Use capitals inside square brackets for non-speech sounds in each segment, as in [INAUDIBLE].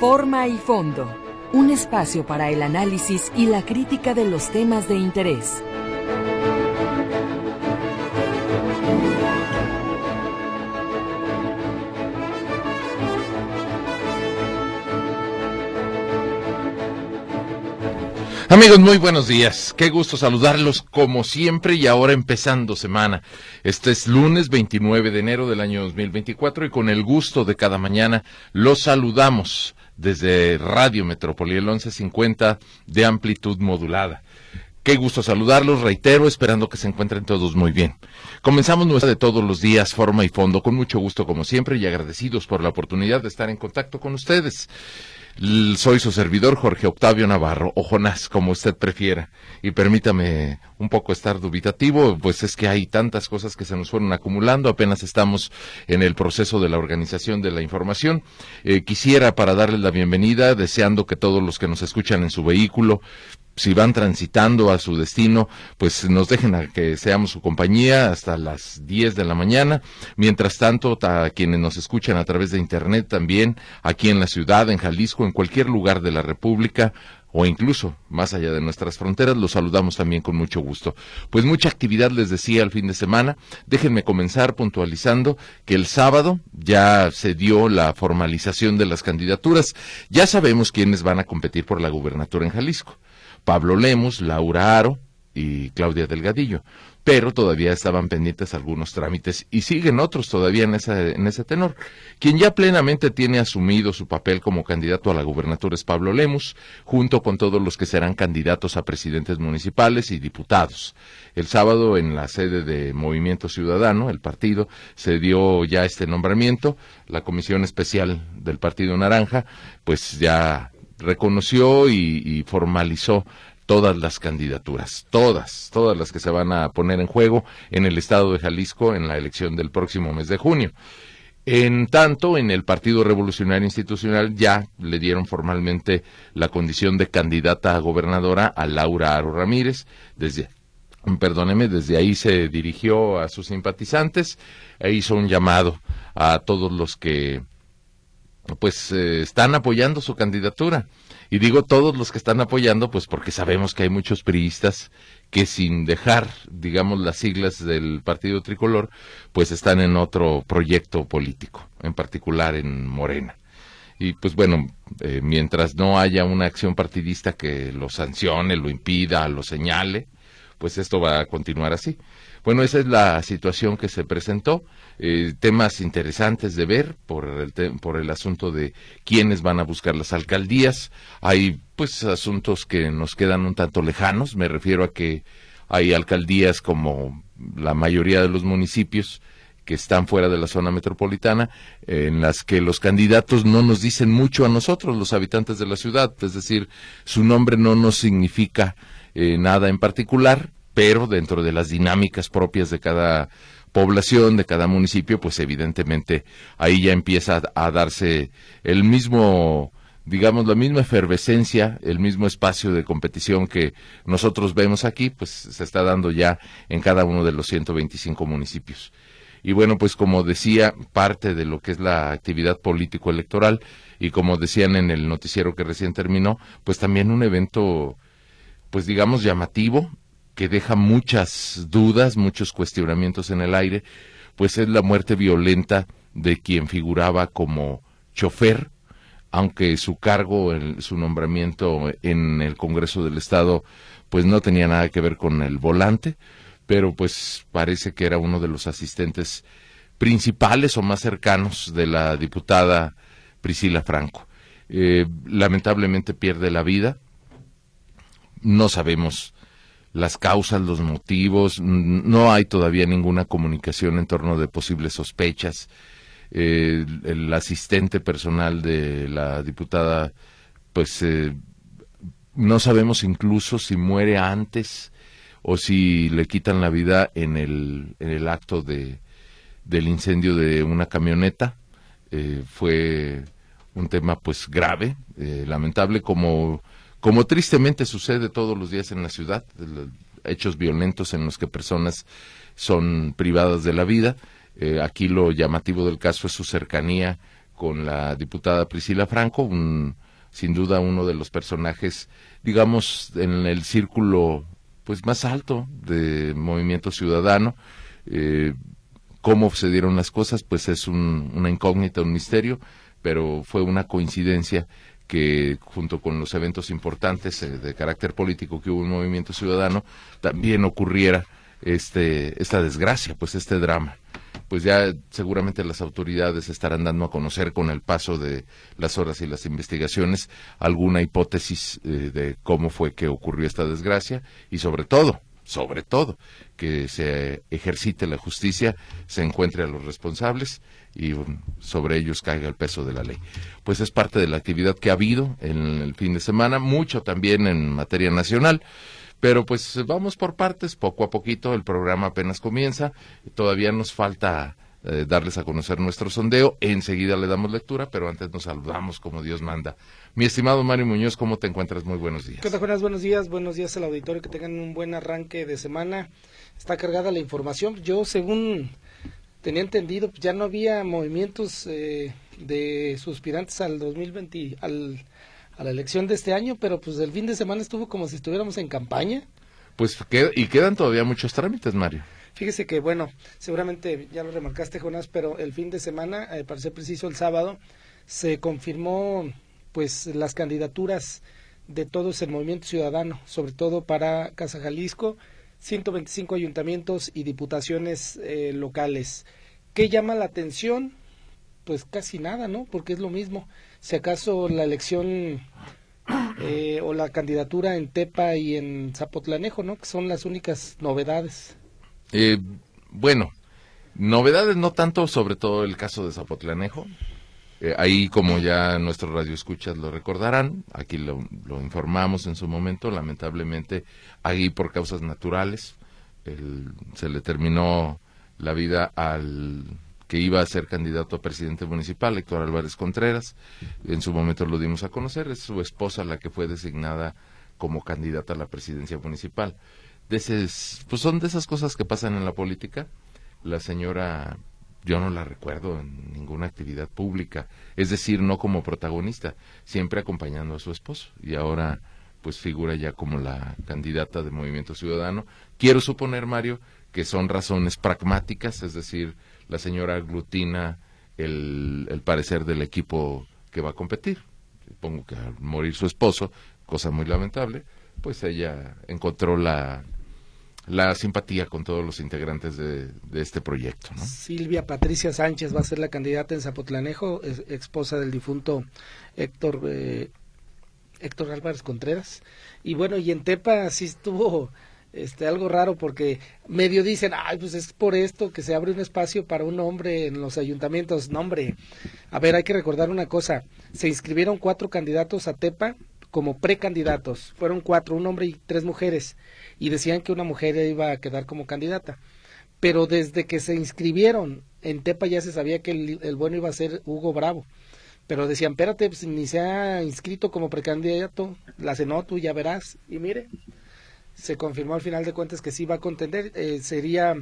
Forma y fondo. Un espacio para el análisis y la crítica de los temas de interés. Amigos, muy buenos días. Qué gusto saludarlos como siempre y ahora empezando semana. Este es lunes 29 de enero del año 2024 y con el gusto de cada mañana los saludamos desde Radio Metrópoli, el 1150 de amplitud modulada. Qué gusto saludarlos, reitero, esperando que se encuentren todos muy bien. Comenzamos nuestra de todos los días, forma y fondo, con mucho gusto como siempre y agradecidos por la oportunidad de estar en contacto con ustedes. Soy su servidor Jorge Octavio Navarro, o Jonás, como usted prefiera. Y permítame un poco estar dubitativo, pues es que hay tantas cosas que se nos fueron acumulando, apenas estamos en el proceso de la organización de la información. Eh, quisiera, para darles la bienvenida, deseando que todos los que nos escuchan en su vehículo si van transitando a su destino, pues nos dejen a que seamos su compañía hasta las 10 de la mañana. Mientras tanto, a quienes nos escuchan a través de Internet también, aquí en la ciudad, en Jalisco, en cualquier lugar de la República, o incluso más allá de nuestras fronteras, los saludamos también con mucho gusto. Pues mucha actividad les decía el fin de semana. Déjenme comenzar puntualizando que el sábado ya se dio la formalización de las candidaturas. Ya sabemos quiénes van a competir por la gubernatura en Jalisco. Pablo Lemos, Laura Aro y Claudia Delgadillo. Pero todavía estaban pendientes algunos trámites y siguen otros todavía en, en ese tenor. Quien ya plenamente tiene asumido su papel como candidato a la gubernatura es Pablo Lemos, junto con todos los que serán candidatos a presidentes municipales y diputados. El sábado en la sede de Movimiento Ciudadano, el partido, se dio ya este nombramiento. La comisión especial del Partido Naranja, pues ya reconoció y, formalizó todas las candidaturas, todas, todas las que se van a poner en juego en el estado de Jalisco en la elección del próximo mes de junio. En tanto, en el Partido Revolucionario Institucional ya le dieron formalmente la condición de candidata a gobernadora a Laura Aro Ramírez. Desde, perdóneme, desde ahí se dirigió a sus simpatizantes e hizo un llamado a todos los que pues eh, están apoyando su candidatura. Y digo todos los que están apoyando, pues porque sabemos que hay muchos priistas que sin dejar, digamos, las siglas del Partido Tricolor, pues están en otro proyecto político, en particular en Morena. Y pues bueno, eh, mientras no haya una acción partidista que lo sancione, lo impida, lo señale, pues esto va a continuar así. Bueno, esa es la situación que se presentó. Eh, temas interesantes de ver por el, por el asunto de quiénes van a buscar las alcaldías. Hay pues asuntos que nos quedan un tanto lejanos. Me refiero a que hay alcaldías como la mayoría de los municipios que están fuera de la zona metropolitana, en las que los candidatos no nos dicen mucho a nosotros, los habitantes de la ciudad, es decir, su nombre no nos significa eh, nada en particular, pero dentro de las dinámicas propias de cada población, de cada municipio, pues evidentemente ahí ya empieza a, darse el mismo digamos, la misma efervescencia, el mismo espacio de competición que nosotros vemos aquí, pues se está dando ya en cada uno de los 125 municipios. Y bueno, pues como decía, parte de lo que es la actividad político-electoral y como decían en el noticiero que recién terminó, pues también un evento, pues digamos, llamativo, que deja muchas dudas, muchos cuestionamientos en el aire, pues es la muerte violenta de quien figuraba como chofer, aunque su cargo, su nombramiento en el Congreso del Estado, pues no tenía nada que ver con el volante, pero pues parece que era uno de los asistentes principales o más cercanos de la diputada Priscila Franco. Eh, lamentablemente pierde la vida. No sabemos las causas, los motivos, no hay todavía ninguna comunicación en torno de posibles sospechas. Eh, el asistente personal de la diputada, pues eh, no sabemos incluso si muere antes o si le quitan la vida en el, en el acto de, del incendio de una camioneta. Eh, fue un tema pues grave, lamentable, como como tristemente sucede todos los días en la ciudad, hechos violentos en los que personas son privadas de la vida. Eh, aquí lo llamativo del caso es su cercanía con la diputada Priscila Franco, un, sin duda uno de los personajes, digamos, en el círculo pues más alto de movimiento ciudadano. Eh, cómo se dieron las cosas, pues es una incógnita, un misterio, pero fue una coincidencia que junto con los eventos importantes eh, de carácter político que hubo en Movimiento Ciudadano, también ocurriera este, esta desgracia, pues este drama. Pues ya seguramente las autoridades estarán dando a conocer con el paso de las horas y las investigaciones alguna hipótesis eh, de cómo fue que ocurrió esta desgracia y sobre todo, sobre todo, que se ejercite la justicia, se encuentre a los responsables y sobre ellos caiga el peso de la ley. Pues es parte de la actividad que ha habido en el fin de semana, mucho también en materia nacional. Pero pues vamos por partes, poco a poquito, el programa apenas comienza, todavía nos falta eh, darles a conocer nuestro sondeo, enseguida le damos lectura, pero antes nos saludamos como Dios manda. Mi estimado Mario Muñoz, ¿cómo te encuentras? Muy buenos días. ¿Qué tal, Buenos días, buenos días al auditorio, que tengan un buen arranque de semana. Está cargada la información. Yo, según tenía entendido, pues, ya no había movimientos eh, de suspirantes al 2020, al, a la elección de este año, pero pues el fin de semana estuvo como si estuviéramos en campaña. Pues y quedan todavía muchos trámites, Mario. Fíjese que, bueno, seguramente ya lo remarcaste, Jonás, pero el fin de semana, eh, para ser preciso, el sábado, se confirmó pues las candidaturas de todos el movimiento ciudadano, sobre todo para Casa Jalisco, 125 ayuntamientos y diputaciones eh, locales. ¿Qué llama la atención? Pues casi nada, ¿no? Porque es lo mismo. Si acaso la elección eh, o la candidatura en Tepa y en Zapotlanejo, ¿no? Que son las únicas novedades. Eh, bueno, novedades no tanto, sobre todo el caso de Zapotlanejo. Eh, ahí, como ya nuestros radioescuchas lo recordarán, aquí lo, informamos en su momento, lamentablemente, ahí por causas naturales, se le terminó la vida al que iba a ser candidato a presidente municipal, Héctor Álvarez Contreras. En su momento lo dimos a conocer, es su esposa la que fue designada como candidata a la presidencia municipal. De pues son de esas cosas que pasan en la política. La señora yo no la recuerdo en ninguna actividad pública, es decir, no como protagonista, siempre acompañando a su esposo y ahora pues figura ya como la candidata de Movimiento Ciudadano. Quiero suponer, Mario, que son razones pragmáticas, es decir, la señora aglutina el, el parecer del equipo que va a competir. Supongo que al morir su esposo, cosa muy lamentable, pues ella encontró la la simpatía con todos los integrantes de, este proyecto. Silvia Patricia Sánchez va a ser la candidata en Zapotlanejo, es, esposa del difunto Héctor, eh, Héctor Álvarez Contreras. Y bueno, y en Tepa sí estuvo este algo raro porque medio dicen, ay, pues es por esto que se abre un espacio para un hombre en los ayuntamientos. No, hombre, a ver, hay que recordar una cosa, se inscribieron cuatro candidatos a Tepa como precandidatos, fueron cuatro, un hombre y tres mujeres y decían que una mujer iba a quedar como candidata. Pero desde que se inscribieron en Tepa ya se sabía que el, bueno iba a ser Hugo Bravo. Pero decían, espérate, pues, ni se ha inscrito como precandidato, la cenó tú ya verás. Y mire, se confirmó al final de cuentas que sí va a contender. Eh, sería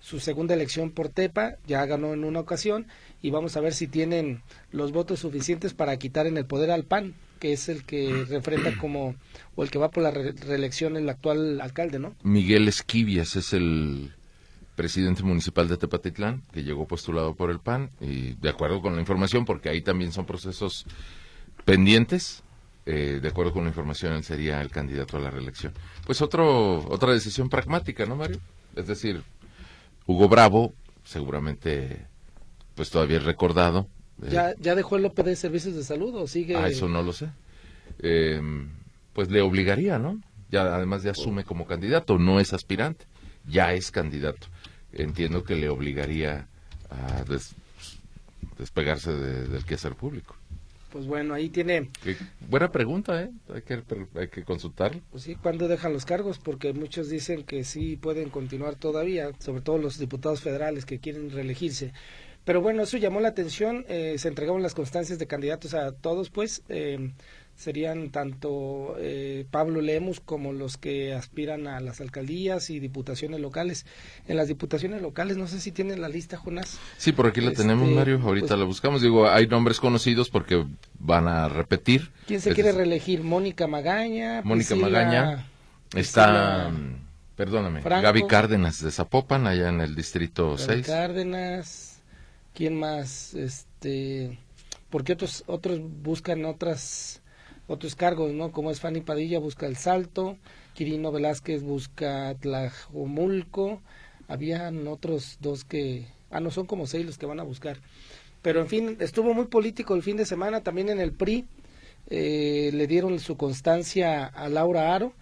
su segunda elección por Tepa, ya ganó en una ocasión y vamos a ver si tienen los votos suficientes para quitar en el poder al PAN, que es el que refrenda como, o el que va por la reelección el actual alcalde, ¿no? Miguel Esquivias es el presidente municipal de Tepatitlán, que llegó postulado por el PAN, y de acuerdo con la información, porque ahí también son procesos pendientes, eh, de acuerdo con la información, él sería el candidato a la reelección. Pues otro, otra decisión pragmática, ¿no, Mario? Es decir, Hugo Bravo, seguramente, pues todavía es recordado, ¿Ya, ¿Ya dejó el OPD de Servicios de Salud o sigue? Ah, eso no lo sé. Em, pues le obligaría, ¿no? Ya además ya asume como candidato, no es aspirante, ya es candidato. Entiendo que le obligaría a despegarse del quehacer público. Pues bueno, ahí tiene... buena pregunta, ¿eh? Hay que, hay que consultarlo. Pues sí, ¿cuándo dejan los cargos? Porque muchos dicen que sí pueden continuar todavía, sobre todo los diputados federales que quieren reelegirse Pero bueno, eso llamó la atención, eh, se entregaron las constancias de candidatos a todos, pues eh, serían tanto eh, Pablo Lemus como los que aspiran a las alcaldías y diputaciones locales. En las diputaciones locales, no sé si tienen la lista, Jonás. Sí, por aquí la tenemos, Este, Mario. Ahorita pues- la buscamos. Digo, hay nombres conocidos porque van a repetir. ¿Quién se Es quiere reelegir? Mónica Magaña. Mónica Priscila- Magaña. Está, Priscila mm, perdóname, Franco. Gaby Cárdenas de Zapopan, allá en el distrito Gaby 6. Cárdenas. ¿Quién más? Este, porque otros otros buscan otras otros cargos, ¿no? Como es Fanny Padilla busca el Salto, Quirino Velázquez busca Tlajomulco, habían otros dos que ah no son como seis los que van a buscar. Pero en fin, estuvo muy político el fin de semana también en el PRI. eh, le dieron su constancia a Laura Aro,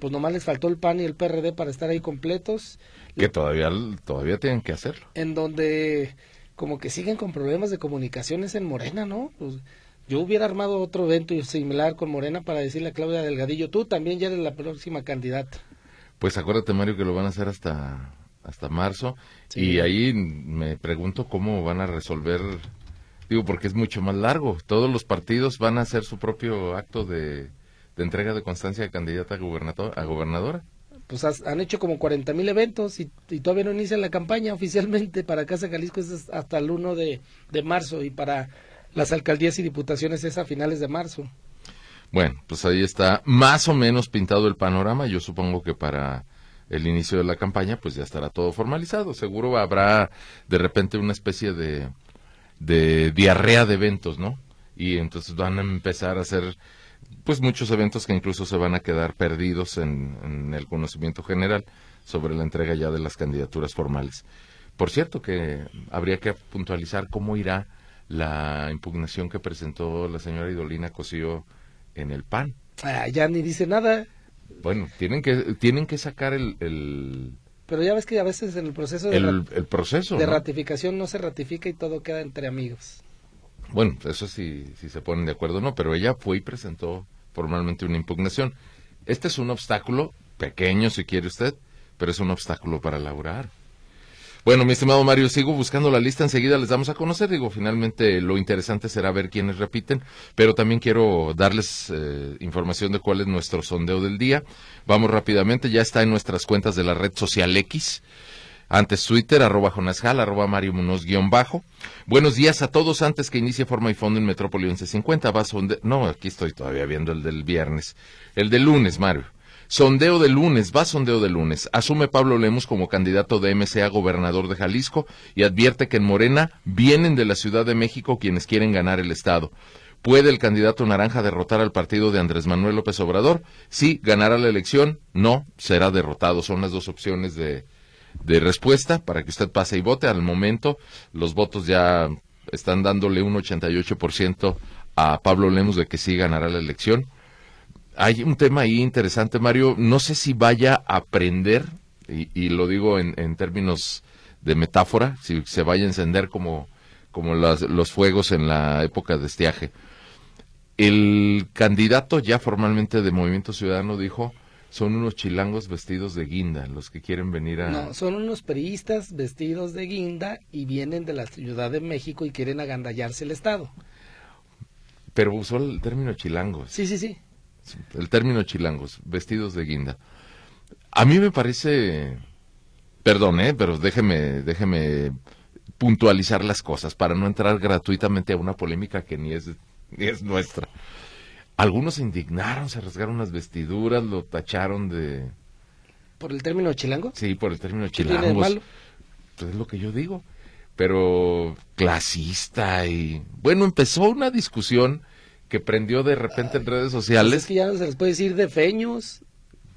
pues nomás les faltó el PAN y el PRD para estar ahí completos Que todavía, todavía tienen que hacerlo. en donde como que siguen con problemas de comunicaciones en Morena, ¿no? Pues yo hubiera armado otro evento similar con Morena para decirle a Claudia Delgadillo, tú también ya eres la próxima candidata. Pues acuérdate, Mario, que lo van a hacer hasta, hasta marzo. Sí. Y ahí me pregunto cómo van a resolver. Digo, porque es mucho más largo. Todos los partidos van a hacer su propio acto de, de entrega de constancia de candidata a, gobernador, a gobernadora. Pues has- han hecho como 40 mil eventos y, y todavía no inicia la campaña oficialmente para Casa Jalisco es hasta el 1 de, de marzo y para las alcaldías y diputaciones es a finales de marzo. Bueno, pues ahí está más o menos pintado el panorama. Yo supongo que para el inicio de la campaña, pues ya estará todo formalizado. Seguro habrá de repente una especie de, de diarrea de eventos, ¿no? Y entonces van a empezar a hacer, pues muchos eventos que incluso se van a quedar perdidos en, en el conocimiento general sobre la entrega ya de las candidaturas formales. Por cierto, que habría que puntualizar cómo irá la impugnación que presentó la señora Idolina Cosío en el PAN. Ah, ya ni dice nada, Bueno, tienen que tienen que sacar el el, pero ya ves que a veces en el proceso de, el, el proceso. de ¿no? ratificación no se ratifica y todo queda entre amigos. Bueno, eso sí, si se ponen de acuerdo o no, pero ella fue y presentó formalmente una impugnación. Este es un obstáculo pequeño, si quiere usted, pero es un obstáculo para laburar. Bueno, mi estimado Mario, sigo buscando la lista, enseguida les damos a conocer. Digo, finalmente lo interesante será ver quiénes repiten, pero también quiero darles eh, información de cuál es nuestro sondeo del día. Vamos rápidamente, ya está en nuestras cuentas de la red social X. Antes Twitter, arroba Jonasjal, arroba Mario Munoz guion bajo. Buenos días a todos. Antes que inicie Forma y Fondo en Metrópoli 1150, va sonde... No, aquí estoy todavía viendo el del viernes. El del lunes, Mario. Sondeo de lunes, va sondeo de lunes. Asume Pablo Lemos como candidato de MC a gobernador de Jalisco y advierte que en Morena vienen de la Ciudad de México quienes quieren ganar el Estado. ¿Puede el candidato naranja derrotar al partido de Andrés Manuel López Obrador? Sí, ganará la elección. No, será derrotado. Son las dos opciones de, de respuesta para que usted pase y vote. Al momento, los votos ya están dándole un 88% a Pablo Lemos de que sí ganará la elección. Hay un tema ahí interesante, Mario. No sé si vaya a aprender, y, y lo digo en, en términos de metáfora, si se vaya a encender como, como las- los fuegos en la época de estiaje. El candidato ya formalmente de Movimiento Ciudadano dijo, son unos chilangos vestidos de guinda los que quieren venir a... No, son unos priistas vestidos de guinda y vienen de la Ciudad de México y quieren agandallarse el Estado. Pero usó el término chilangos. Sí, sí, sí. El término chilangos, vestidos de guinda. A mí me parece, perdón, ¿eh? pero déjeme, déjeme puntualizar las cosas para no entrar gratuitamente a una polémica que ni es, ni es nuestra. Algunos se indignaron, se rasgaron las vestiduras, lo tacharon de, ¿Por el término chilango? sí, por el término ¿Qué tiene de chilangos. malo? Pues es lo que yo digo. Pero clasista y bueno, empezó una discusión que prendió de repente en redes Pues sociales. es que ya no se les puede decir de feños.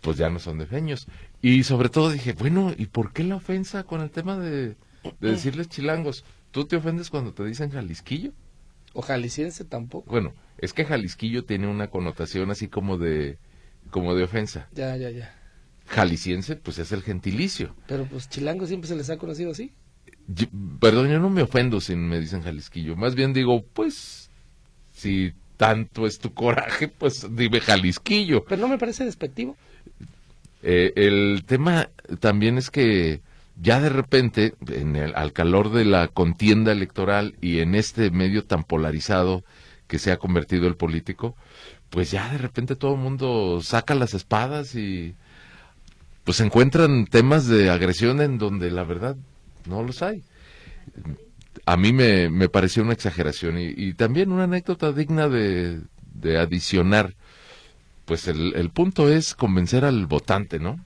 pues ya no son de feños. Y sobre todo dije, bueno, ¿y por qué la ofensa con el tema de, de decirles chilangos? ¿Tú te ofendes cuando te dicen jalisquillo? O jalisciense tampoco. Bueno, es que jalisquillo tiene una connotación así como de, como de ofensa. Ya, ya, ya. Jalisciense, pues es el gentilicio. Pero pues chilango siempre se les ha conocido así. Yo- perdón, yo no me ofendo si me dicen jalisquillo. Más bien digo, pues, si tanto es tu coraje, pues dime jalisquillo. Pero no me parece despectivo. Eh, el tema también es que ya de repente, en el, al calor de la contienda electoral y en este medio tan polarizado que se ha convertido el político, pues ya de repente todo el mundo saca las espadas y pues encuentran temas de agresión en donde la verdad no los hay. A mí me, me pareció una exageración y, también una anécdota digna de, de adicionar. Pues el, el punto es convencer al votante, ¿no?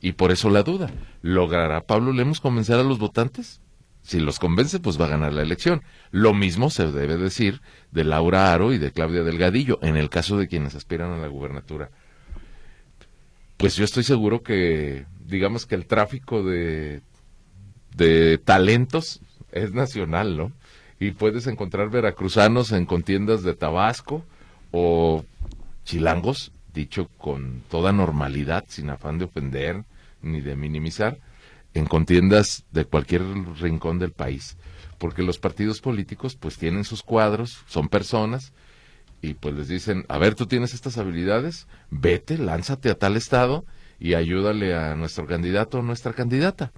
Y por eso la duda. ¿Logrará Pablo Lemos convencer a los votantes? Si los convence, pues va a ganar la elección. Lo mismo se debe decir de Laura Aro y de Claudia Delgadillo, en el caso de quienes aspiran a la gubernatura. Pues yo estoy seguro que, digamos que el tráfico de, de talentos es nacional, ¿no? Y puedes encontrar veracruzanos en contiendas de Tabasco o chilangos, dicho con toda normalidad, sin afán de ofender ni de minimizar, en contiendas de cualquier rincón del país. Porque los partidos políticos pues tienen sus cuadros, son personas, y pues les dicen, a ver, tú tienes estas habilidades, vete, lánzate a tal estado y ayúdale a nuestro candidato o nuestra candidata.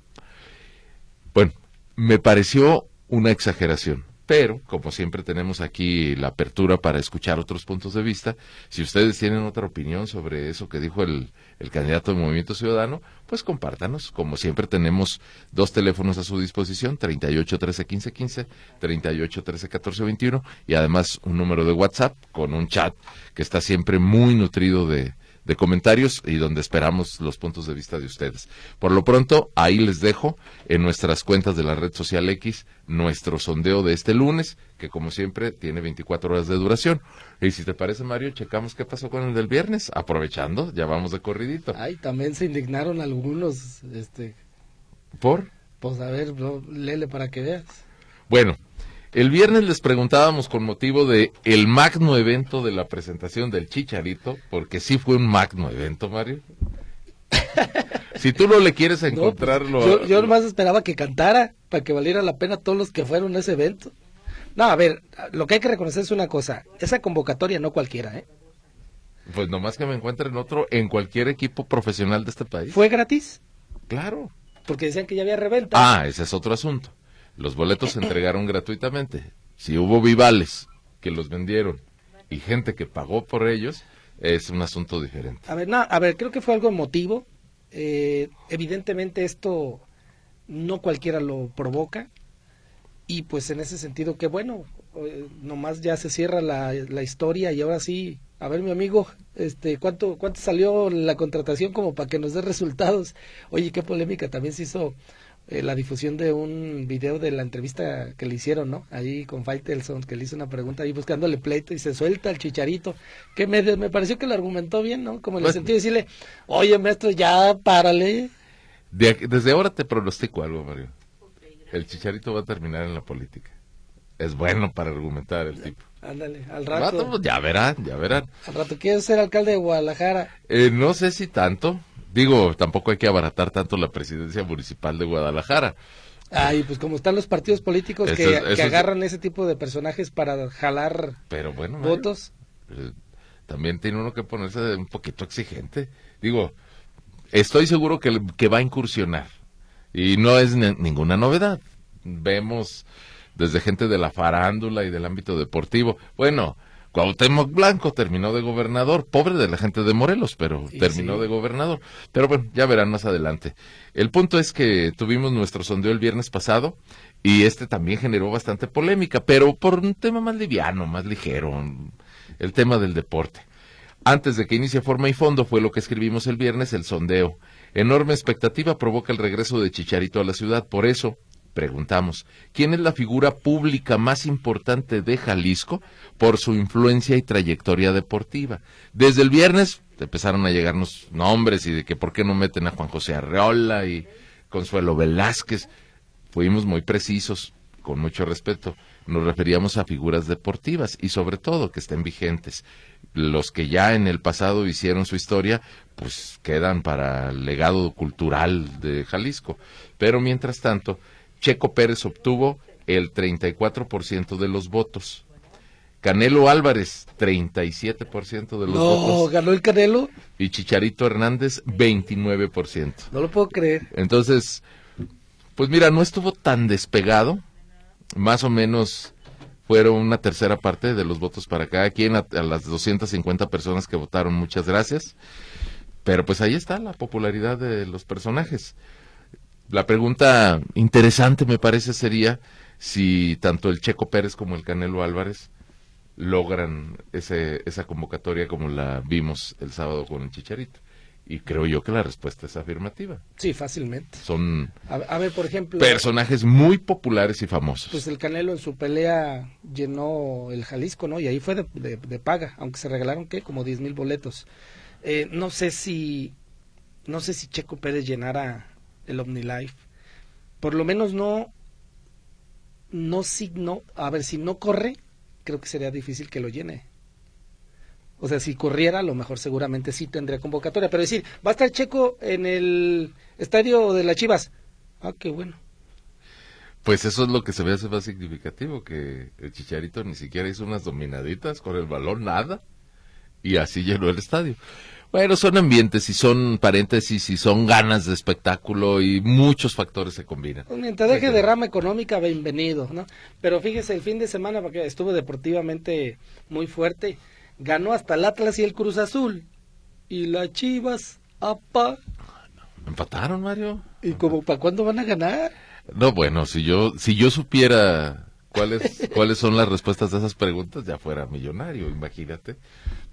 Bueno, me pareció una exageración. Pero, como siempre tenemos aquí la apertura para escuchar otros puntos de vista, si ustedes tienen otra opinión sobre eso que dijo el, el candidato del Movimiento Ciudadano, pues compártanos. Como siempre tenemos dos teléfonos a su disposición, 38 13 15 15, 38 13 14 21 y además un número de WhatsApp con un chat que está siempre muy nutrido de, de comentarios y donde esperamos los puntos de vista de ustedes. Por lo pronto, ahí les dejo en nuestras cuentas de la red social X nuestro sondeo de este lunes, que como siempre tiene 24 horas de duración. Y si te parece, Mario, checamos qué pasó con el del viernes, aprovechando, ya vamos de corridito. Ay, también se indignaron algunos, este... ¿Por? Pues a ver, no, lele para que veas. Bueno, el viernes les preguntábamos con motivo de el magno evento de la presentación del Chicharito, porque sí fue un magno evento, Mario. [LAUGHS] si tú no le quieres encontrarlo. No, pues, yo, yo nomás esperaba que cantara para que valiera la pena todos los que fueron a ese evento. No, a ver, lo que hay que reconocer es una cosa, esa convocatoria no cualquiera, ¿eh? Pues nomás que me encuentren otro en cualquier equipo profesional de este país. ¿Fue gratis? Claro. Porque decían que ya había reventa. Ah, ese es otro asunto. Los boletos se entregaron gratuitamente. Si hubo vivales que los vendieron y gente que pagó por ellos, es un asunto diferente. A ver, a ver, creo que fue algo emotivo. Eh, evidentemente esto no cualquiera lo provoca. Y pues en ese sentido, que bueno, eh, nomás ya se cierra la, la, historia y ahora sí, a ver mi amigo, este, ¿cuánto, cuánto salió la contratación como para que nos dé resultados? Oye, qué polémica también se hizo eh, la difusión de un video de la entrevista que le hicieron, ¿no? Ahí con Faitelson, que le hizo una pregunta ahí buscándole pleito y se suelta el chicharito, que me, me pareció que lo argumentó bien, ¿no? Como en el sentido de decirle, oye maestro, ya párale. De, desde ahora te pronostico algo, Mario. El chicharito va a terminar en la política. Es bueno para argumentar el tipo. Ándale, al rato. Pues, ya verán, ya verán. Al rato, ¿quieres ser alcalde de Guadalajara? Eh, no sé si tanto. Digo, tampoco hay que abaratar tanto la presidencia municipal de Guadalajara. Ay, pues como están los partidos políticos que, eso, que agarran es... ese tipo de personajes para jalar Pero bueno, votos. Mario, también tiene uno que ponerse un poquito exigente. Digo, estoy seguro que, que va a incursionar. Y no es ninguna novedad. Vemos desde gente de la farándula y del ámbito deportivo. Bueno, Cuauhtémoc Blanco terminó de gobernador, pobre de la gente de Morelos, pero terminó sí. de gobernador. Pero bueno, ya verán más adelante. El punto es que tuvimos nuestro sondeo el viernes pasado y este también generó bastante polémica, pero por un tema más liviano, más ligero, el tema del deporte. Antes de que inicie forma y fondo fue lo que escribimos el viernes, el sondeo. Enorme expectativa provoca el regreso de Chicharito a la ciudad, por eso preguntamos, ¿quién es la figura pública más importante de Jalisco por su influencia y trayectoria deportiva? Desde el viernes empezaron a llegarnos nombres y de que por qué no meten a Juan José Arreola y Consuelo Velázquez. Fuimos muy precisos, con mucho respeto. Nos referíamos a figuras deportivas y sobre todo que estén vigentes. Los que ya en el pasado hicieron su historia, pues quedan para el legado cultural de Jalisco. Pero mientras tanto, Checo Pérez obtuvo el 34% de los votos. Canelo Álvarez, 37% de los no, votos. ganó el Canelo. Y Chicharito Hernández, 29%. No lo puedo creer. Entonces, Pues mira, no estuvo tan despegado, más o menos fueron una tercera parte de los votos para cada quien, a, a las 250 personas que votaron, muchas gracias. Pero pues ahí está la popularidad de los personajes. La pregunta interesante me parece sería si tanto el Checo Pérez como el Canelo Álvarez logran ese, esa convocatoria como la vimos el sábado con el Chicharito. Y creo yo que la respuesta es afirmativa. Sí, fácilmente. Son A, a ver, por ejemplo, personajes muy populares y famosos. pues el Canelo en su pelea llenó el Jalisco, ¿no? Y ahí fue de, de- de paga, aunque se regalaron, ¿qué? Como 10 mil boletos. Eh, no sé si, no sé si Checo Pérez llenara el OmniLife. Por lo menos no, no si no, a ver, si no corre, creo que sería difícil que lo llene. O sea, si corriera, a lo mejor seguramente sí tendría convocatoria. Pero decir, va a estar Checo en el estadio de las Chivas. Ah, qué bueno. Pues eso es lo que se me hace más significativo, que el Chicharito ni siquiera hizo unas dominaditas con el balón, nada, y así llenó el estadio. Bueno, son ambientes y son paréntesis y son ganas de espectáculo y muchos factores se combinan. Pues Mientras deje derrama económica, bienvenido, ¿no? Pero fíjese, el fin de semana, porque estuvo deportivamente muy fuerte, ganó hasta el Atlas y el Cruz Azul. Y las Chivas, apa. ¿Empataron, Mario? ¿Y como para cuándo van a ganar? No, bueno, si yo, si yo supiera cuáles, [LAUGHS] cuáles son las respuestas de esas preguntas, ya fuera millonario, imagínate.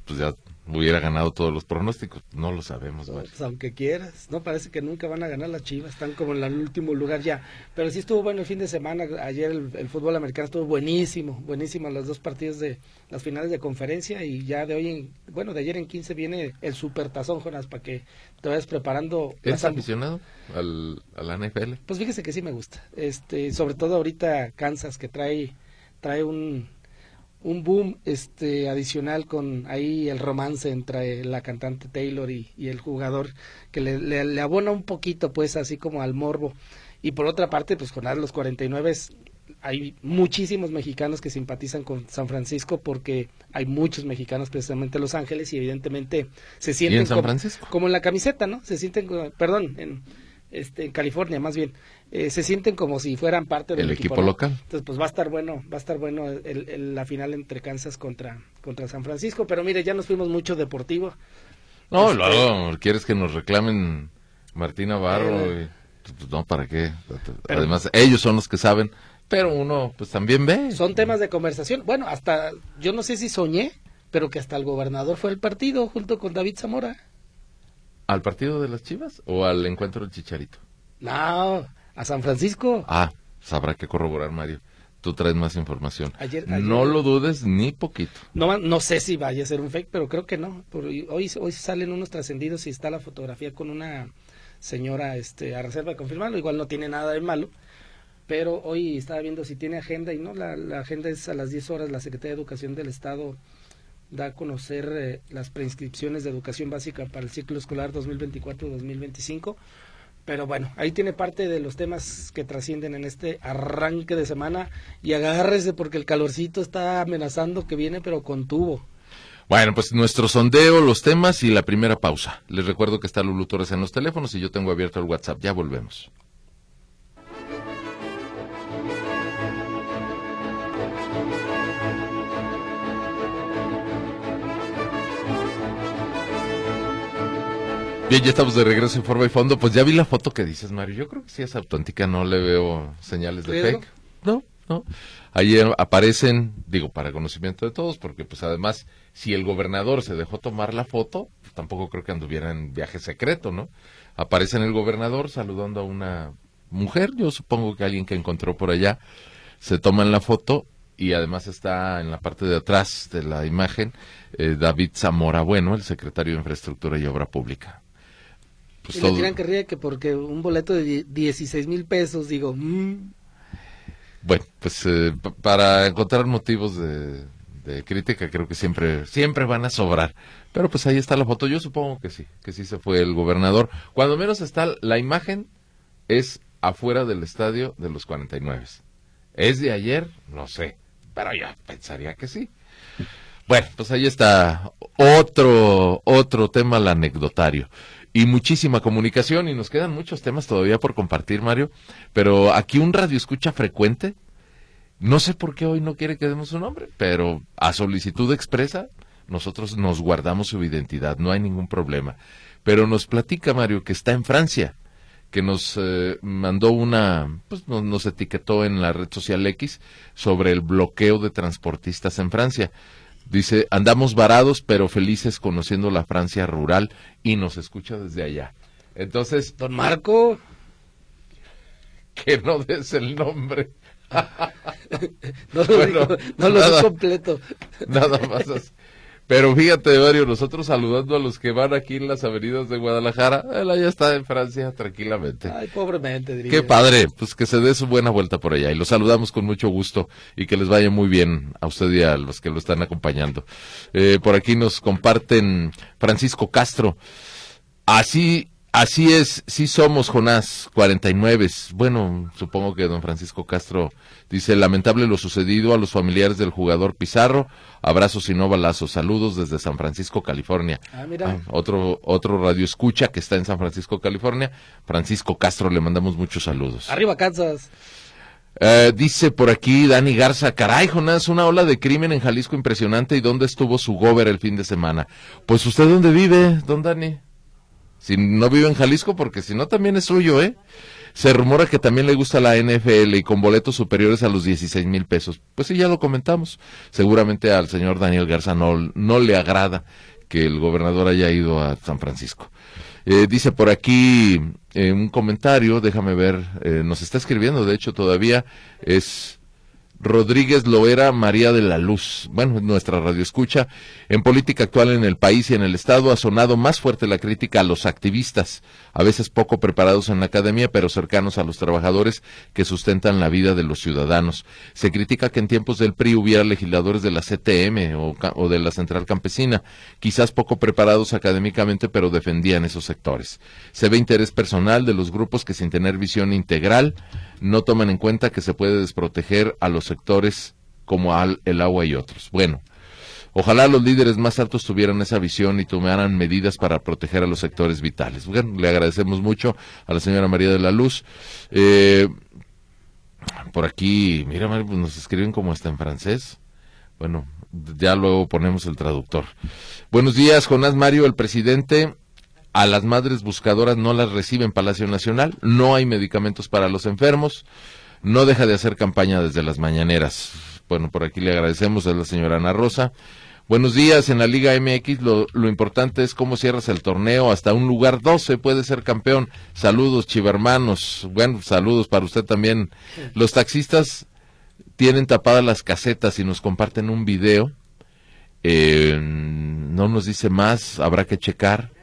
Pues ya hubiera ganado todos los pronósticos. No lo sabemos, Mario. Pues aunque quieras, no parece que nunca van a ganar las Chivas, están como en el último lugar ya. Pero sí estuvo bueno el fin de semana, ayer el, el fútbol americano estuvo buenísimo, buenísimo los dos partidos de las finales de conferencia y ya de hoy, en, bueno, de ayer en 15 viene el super tazón, Jonas, para que te vayas preparando. ¿Eres aficionado al, a la NFL? Pues fíjese que sí me gusta, este, sobre todo ahorita Kansas que trae, trae un, un boom este adicional con ahí el romance entre la cantante Taylor y, y el jugador que le, le, le abona un poquito pues así como al morbo y por otra parte pues con los 49 hay muchísimos mexicanos que simpatizan con San Francisco porque hay muchos mexicanos precisamente en Los Ángeles y evidentemente se sienten en San como, Francisco? como en la camiseta, ¿no? Se sienten, como- perdón, en, este, en California más bien, eh, se sienten como si fueran parte del El equipo local. Entonces, pues va a estar bueno, va a estar bueno el- el- la final entre Kansas contra, contra San Francisco. Pero mire, ya nos fuimos mucho deportivo. No, Este- luego quieres que nos reclamen Martín Navarro. Eh. y, pues, no, ¿para qué? Además, ellos son los que saben, pero uno pues también ve. Son temas de conversación. Bueno, hasta, yo no sé si soñé, pero que hasta el gobernador fue al partido junto con David Zamora. ¿Al partido de las Chivas o al encuentro del Chicharito? No, a San Francisco. Ah, habrá que corroborar, Mario. Tú traes más información. Ayer- ayer- No lo dudes ni poquito. No, no sé si vaya a ser un fake, pero creo que no. Por- hoy, hoy salen unos trascendidos y está la fotografía con una señora este, a reserva de confirmarlo. Igual no tiene nada de malo. Pero hoy estaba viendo si tiene agenda y no, la, la agenda es a las 10 horas. La Secretaría de Educación del Estado da a conocer eh, las preinscripciones de educación básica para el ciclo escolar 2024-2025. Pero bueno, ahí tiene parte de los temas que trascienden en este arranque de semana. Y agárrese porque el calorcito está amenazando que viene, pero con tubo. Bueno, pues nuestro sondeo, los temas y la primera pausa. Les recuerdo que está Lulu Torres en los teléfonos y yo tengo abierto el WhatsApp. Ya volvemos. Bien, ya estamos de regreso en forma y fondo. Pues ya vi la foto que dices, Mario. Yo creo que sí es auténtica, no le veo señales de fake. No, no. Ayer aparecen, digo, para conocimiento de todos, porque pues además, si el gobernador se dejó tomar la foto, pues, tampoco creo que anduviera en viaje secreto, ¿no? Aparece en el gobernador saludando a una mujer, yo supongo que alguien que encontró por allá, se toman la foto y además está en la parte de atrás de la imagen eh, David Zamora Bueno, el secretario de Infraestructura y Obra Pública. Pues y todo- le tiran que ríe que porque un boleto de die- 16 mil pesos, digo, mm, Bueno, pues eh, pa- para encontrar motivos de, de crítica creo que siempre siempre van a sobrar. Pero pues ahí está la foto. Yo supongo que sí, que sí se fue el gobernador. Cuando menos está la imagen es afuera del estadio de los 49. ¿Es de ayer? No sé, pero yo pensaría que sí. Bueno, pues ahí está otro otro tema, el anecdotario. Y muchísima comunicación y nos quedan muchos temas todavía por compartir, Mario, pero aquí un radio escucha frecuente, no sé por qué hoy no quiere que demos su nombre, pero a solicitud expresa nosotros nos guardamos su identidad, no hay ningún problema. Pero nos platica Mario que está en Francia, que nos eh, mandó una, pues nos, nos etiquetó en la red social X sobre el bloqueo de transportistas en Francia. Dice, andamos varados pero felices conociendo la Francia rural y nos escucha desde allá. Entonces, Don Marco, [LAUGHS] que no des el nombre. [LAUGHS] no lo, Bueno, digo, no lo nada. di completo. Nada más así. Pero fíjate, Mario, nosotros saludando a los que van aquí en las avenidas de Guadalajara, él allá está en Francia tranquilamente. Ay, pobremente, diría. Qué padre, pues que se dé su buena vuelta por allá y los saludamos con mucho gusto y que les vaya muy bien a usted y a los que lo están acompañando. Eh, por aquí nos comparten Francisco Castro. Así, así es, sí somos Jonás 49. Bueno, supongo que don Francisco Castro dice lamentable lo sucedido a los familiares del jugador Pizarro. Abrazos y no balazos. Saludos desde San Francisco, California. Ah, mira. Ah, otro, otro radio escucha que está en San Francisco, California. Francisco Castro, le mandamos muchos saludos. Arriba, Kansas. Eh, dice por aquí Dani Garza, caray, Jonás, una ola de crimen en Jalisco impresionante. ¿Y dónde estuvo su gober el fin de semana? Pues usted dónde vive, don Dani. Si no vive en Jalisco, porque si no también es suyo, ¿eh? Se rumora que también le gusta la NFL y con boletos superiores a los 16 mil pesos. Pues sí, ya lo comentamos. Seguramente al señor Daniel Garza no, no le agrada que el gobernador haya ido a San Francisco. Eh, dice por aquí eh, un comentario, déjame ver, eh, nos está escribiendo, de hecho todavía es Rodríguez Loera María de la Luz. Bueno, nuestra radio escucha. En política actual en el país y en el Estado ha sonado más fuerte la crítica a los activistas, a veces poco preparados en la academia, pero cercanos a los trabajadores que sustentan la vida de los ciudadanos. Se critica que en tiempos del PRI hubiera legisladores de la CTM o, o de la Central Campesina, quizás poco preparados académicamente, pero defendían esos sectores. Se ve interés personal de los grupos que sin tener visión integral no toman en cuenta que se puede desproteger a los sectores como al, el agua y otros. Bueno, ojalá los líderes más altos tuvieran esa visión y tomaran medidas para proteger a los sectores vitales. Bueno, le agradecemos mucho a la señora María de la Luz. Eh, por aquí, mira, pues nos escriben como está en francés. Bueno, ya luego ponemos el traductor. Buenos días, Jonás Mario, el presidente. A las madres buscadoras no las recibe en Palacio Nacional, no hay medicamentos para los enfermos, no deja de hacer campaña desde las mañaneras. Bueno, por aquí le agradecemos a la señora Ana Rosa. Buenos días, en la Liga MX lo, lo importante es cómo cierras el torneo, hasta un lugar 12 puede ser campeón. Saludos, chivermanos. Bueno, saludos para usted también. Los taxistas tienen tapadas las casetas y nos comparten un video. Eh, no nos dice más, habrá que checar.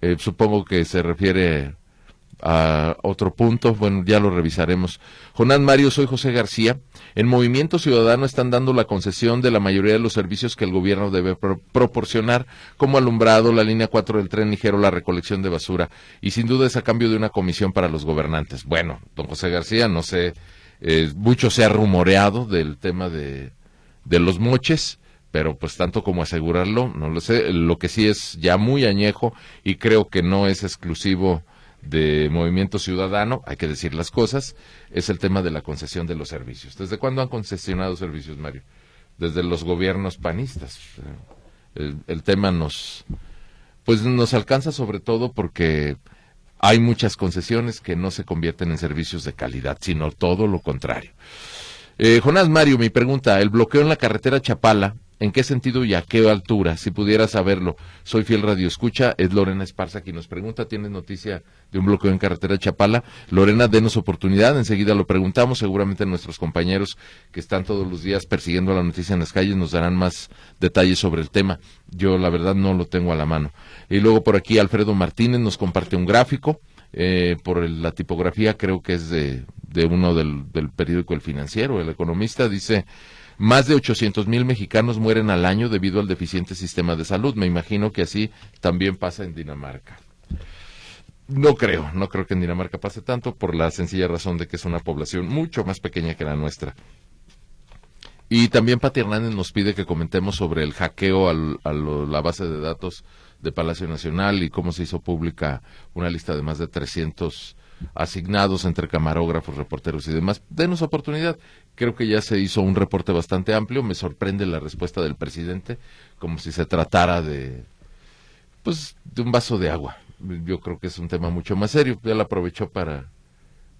Eh, supongo que se refiere a otro punto, bueno, ya lo revisaremos. Jonás Mario, soy José García. En Movimiento Ciudadano están dando la concesión de la mayoría de los servicios que el gobierno debe pro- proporcionar, como alumbrado, la línea 4 del tren ligero, la recolección de basura, y sin duda es a cambio de una comisión para los gobernantes. Bueno, don José García, no sé, eh, mucho se ha rumoreado del tema de, de los moches pero pues tanto como asegurarlo, no lo sé. Lo que sí es ya muy añejo y creo que no es exclusivo de Movimiento Ciudadano, hay que decir las cosas, es el tema de la concesión de los servicios. ¿Desde cuándo han concesionado servicios, Mario? Desde los gobiernos panistas. El, el tema nos, pues nos alcanza sobre todo porque hay muchas concesiones que no se convierten en servicios de calidad, sino todo lo contrario. Eh, Jonás Mario, mi pregunta, el bloqueo en la carretera Chapala, ¿en qué sentido y a qué altura? Si pudiera saberlo, soy fiel radio escucha, es Lorena Esparza quien nos pregunta, ¿tienes noticia de un bloqueo en carretera Chapala? Lorena, denos oportunidad, enseguida lo preguntamos, seguramente nuestros compañeros que están todos los días persiguiendo la noticia en las calles nos darán más detalles sobre el tema. Yo la verdad no lo tengo a la mano. Y luego por aquí Alfredo Martínez nos comparte un gráfico eh, por el- la tipografía creo que es de, uno del, del periódico El Financiero, el economista, dice, más de 800 mil mexicanos mueren al año debido al deficiente sistema de salud. Me imagino que así también pasa en Dinamarca. No creo, no creo que en Dinamarca pase tanto por la sencilla razón de que es una población mucho más pequeña que la nuestra. Y también Pati Hernández nos pide que comentemos sobre el hackeo al- a la base de datos de Palacio Nacional y cómo se hizo pública una lista de más de 300 asignados entre camarógrafos, reporteros y demás. Denos oportunidad. Creo que ya se hizo un reporte bastante amplio. Me sorprende la respuesta del presidente, como si se tratara de, pues, de un vaso de agua. Yo creo que es un tema mucho más serio. Ya lo aprovechó para,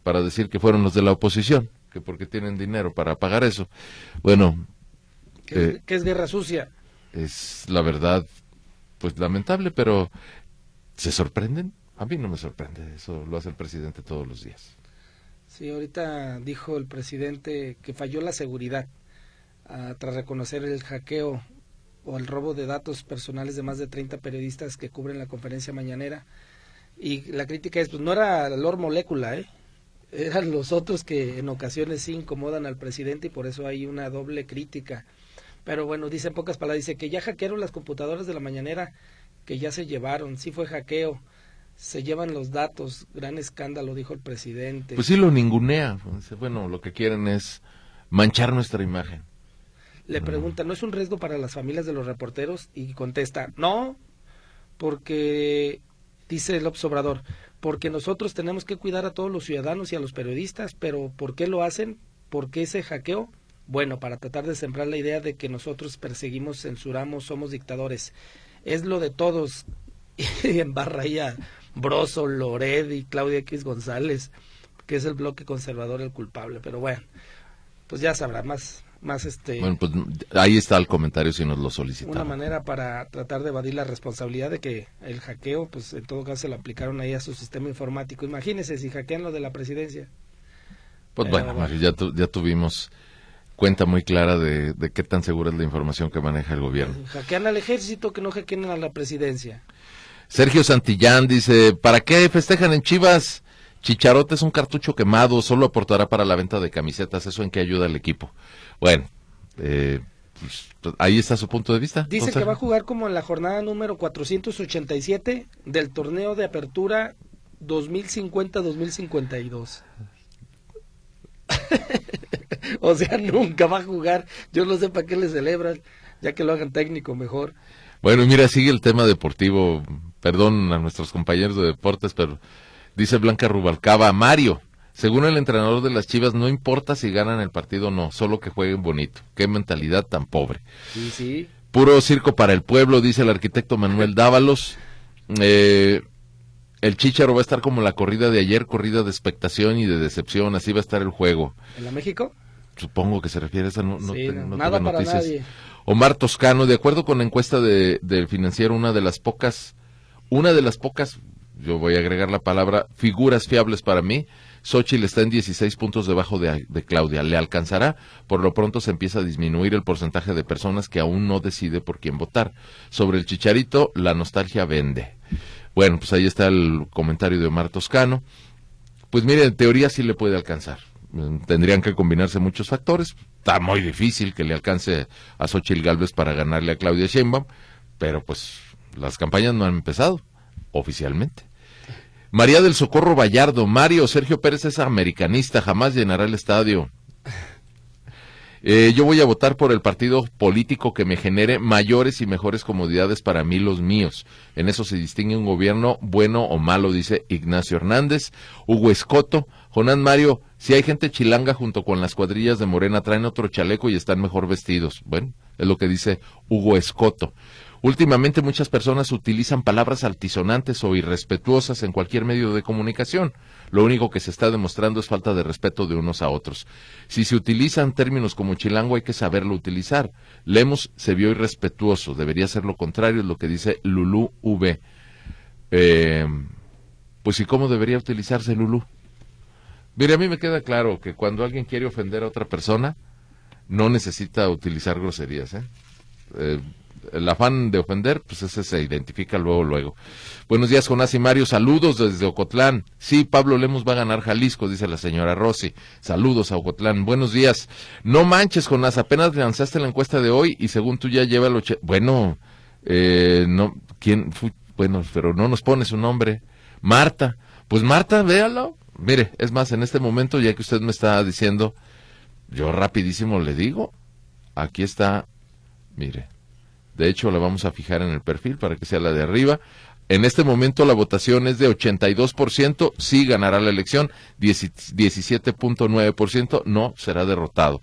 para decir que fueron los de la oposición, que porque tienen dinero para pagar eso. Bueno. ¿Qué, es guerra sucia? Es la verdad, pues lamentable, pero ¿se sorprenden? A mí no me sorprende, eso lo hace el presidente todos los días. Sí, ahorita dijo el presidente que falló la seguridad ah, tras reconocer el hackeo o el robo de datos personales de más de 30 periodistas que cubren la conferencia mañanera. Y la crítica es, pues no era Lord Molécula, ¿eh? eran los otros que en ocasiones sí incomodan al presidente y por eso hay una doble crítica. Pero bueno, dice en pocas palabras, dice que ya hackearon las computadoras de la mañanera, que ya se llevaron, sí fue hackeo se llevan los datos, gran escándalo, dijo el presidente. Pues sí lo ningunea, bueno, lo que quieren es manchar nuestra imagen. Le pregunta, ¿no es un riesgo para las familias de los reporteros? Y contesta, no, porque, dice el observador, porque nosotros tenemos que cuidar a todos los ciudadanos y a los periodistas, pero ¿por qué lo hacen? ¿Por qué ese hackeo? Bueno, para tratar de sembrar la idea de que nosotros perseguimos, censuramos, somos dictadores. Es lo de todos. [LAUGHS] y en barra ya Broso, Lored y Claudia X González, que es el bloque conservador el culpable. Pero bueno, pues ya sabrá más. Más este bueno, pues ahí está el comentario si nos lo solicitan. Una manera para tratar de evadir la responsabilidad de que el hackeo, pues en todo caso se lo aplicaron ahí a su sistema informático. Imagínese si hackean lo de la presidencia. Pues bueno, ya, ya tuvimos cuenta muy clara de, de, qué tan segura es la información que maneja el gobierno. Hackean al ejército, que no hackean a la presidencia. Sergio Santillán dice, ¿para qué festejan en Chivas? Chicharote es un cartucho quemado, solo aportará para la venta de camisetas, ¿eso en qué ayuda al equipo? Bueno, eh, pues, ahí está su punto de vista. Dice que va a jugar como en la jornada número 487 del torneo de apertura 2050-2052. [LAUGHS] o sea, nunca va a jugar. Yo no sé para qué le celebran, ya que lo hagan técnico mejor. Bueno, mira, sigue el tema deportivo perdón a nuestros compañeros de deportes, pero dice Blanca Rubalcaba, Mario, según el entrenador de las Chivas, no importa si ganan el partido o no, solo que jueguen bonito. Qué mentalidad tan pobre. Sí, sí. Puro circo para el pueblo, dice el arquitecto Manuel Dávalos. Eh, el Chicharo va a estar como la corrida de ayer, corrida de expectación y de decepción, así va a estar el juego. ¿En la México? Supongo que se refiere a esa no, nada para Nadie. Omar Toscano, de acuerdo con la encuesta de, del financiero, una de las pocas una de las pocas, yo voy a agregar la palabra, figuras fiables para mí. Xochitl está en 16 puntos debajo de, Claudia. ¿Le alcanzará? Por lo pronto se empieza a disminuir el porcentaje de personas que aún no decide por quién votar. Sobre el chicharito, la nostalgia vende. Bueno, pues ahí está el comentario de Omar Toscano. Pues mire, en teoría sí le puede alcanzar. Tendrían que combinarse muchos factores. Está muy difícil que le alcance a Xochitl Galvez para ganarle a Claudia Sheinbaum, pero pues las campañas no han empezado oficialmente. María del Socorro Vallardo, Mario Sergio Pérez es americanista, jamás llenará el estadio. Eh, yo voy a votar por el partido político que me genere mayores y mejores comodidades para mí los míos. En eso se distingue un gobierno bueno o malo, dice Ignacio Hernández. Hugo Escoto, Jonás Mario, si hay gente chilanga junto con las cuadrillas de Morena, traen otro chaleco y están mejor vestidos. Bueno, es lo que dice Hugo Escoto. Últimamente muchas personas utilizan palabras altisonantes o irrespetuosas en cualquier medio de comunicación. Lo único que se está demostrando es falta de respeto de unos a otros. Si se utilizan términos como chilango hay que saberlo utilizar. Lemos se vio irrespetuoso, debería ser lo contrario, es lo que dice Lulú V. Eh, pues ¿y cómo debería utilizarse Lulú? Mire, a mí me queda claro que cuando alguien quiere ofender a otra persona, no necesita utilizar groserías. ¿eh? eh el afán de ofender, pues ese se identifica luego, luego. Buenos días, Jonás y Mario. Saludos desde Ocotlán. Sí, Pablo Lemos va a ganar Jalisco, dice la señora Rossi. Saludos a Ocotlán. Buenos días. No manches, Jonás, apenas lanzaste la encuesta de hoy y según tú ya lleva el ocho... Bueno, eh, no, ¿quién? Bueno, pero no nos pone su nombre. Marta. Pues Marta, véalo. Mire, es más, en este momento, ya que usted me está diciendo, yo rapidísimo le digo, aquí está, mire, De hecho, la vamos a fijar en el perfil para que sea la de arriba. En este momento la votación es de 82%, sí ganará la elección, 17.9% no será derrotado.